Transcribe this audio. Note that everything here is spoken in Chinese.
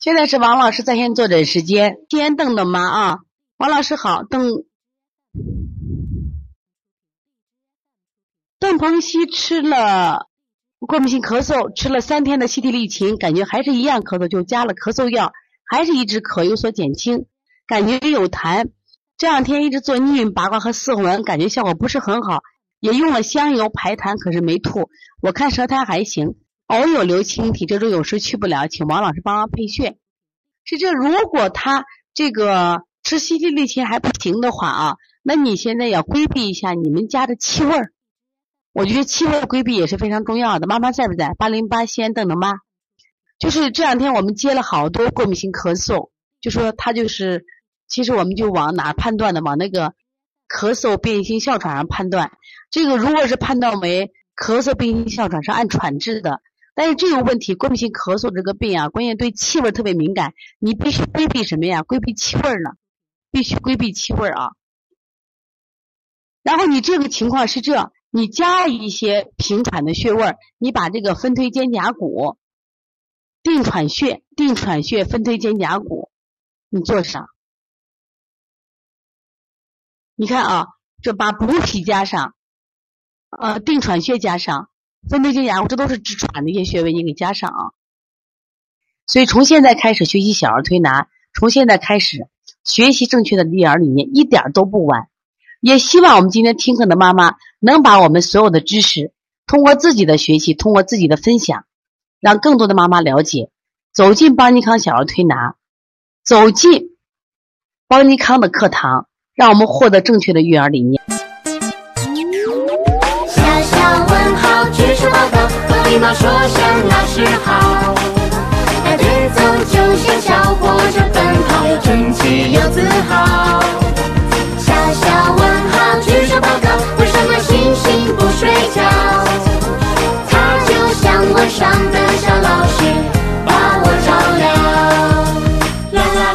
现在是王老师在线坐诊时间，先邓的妈啊，王老师好，邓邓鹏熙吃了过敏性咳嗽，吃了三天的西替利嗪，感觉还是一样咳嗽，就加了咳嗽药，还是一直咳有所减轻，感觉有痰。这两天一直做逆运八卦和四魂，感觉效果不是很好，也用了香油排痰，可是没吐。我看舌苔还行。偶有流清涕，这周有时去不了，请王老师帮忙配穴。是这，如果他这个吃西替利嗪还不行的话啊，那你现在要规避一下你们家的气味儿。我觉得气味规避也是非常重要的。妈妈在不在？八零八西安邓的妈，就是这两天我们接了好多过敏性咳嗽，就说他就是，其实我们就往哪判断的？往那个咳嗽变异性哮喘上判断。这个如果是判断为咳嗽变异性哮喘，是按喘治的。但是这个问题，过敏性咳嗽这个病啊，关键对气味特别敏感，你必须规避什么呀？规避气味呢？必须规避气味啊。然后你这个情况是这，你加一些平喘的穴位，你把这个分推肩胛骨、定喘穴、定喘穴、分推肩胛骨，你做啥。你看啊，这把补脾加上，呃，定喘穴加上。分推肩胛骨，这都是治喘的一些穴位，你给加上啊。所以从现在开始学习小儿推拿，从现在开始学习正确的育儿理念，一点都不晚。也希望我们今天听课的妈妈能把我们所有的知识，通过自己的学习，通过自己的分享，让更多的妈妈了解，走进邦尼康小儿推拿，走进邦尼康的课堂，让我们获得正确的育儿理念。走就像小火车奔跑，又整齐又自豪。小小问号举手报告，为什么星星不睡觉？它就像晚上的小老师把我照料。啦啦。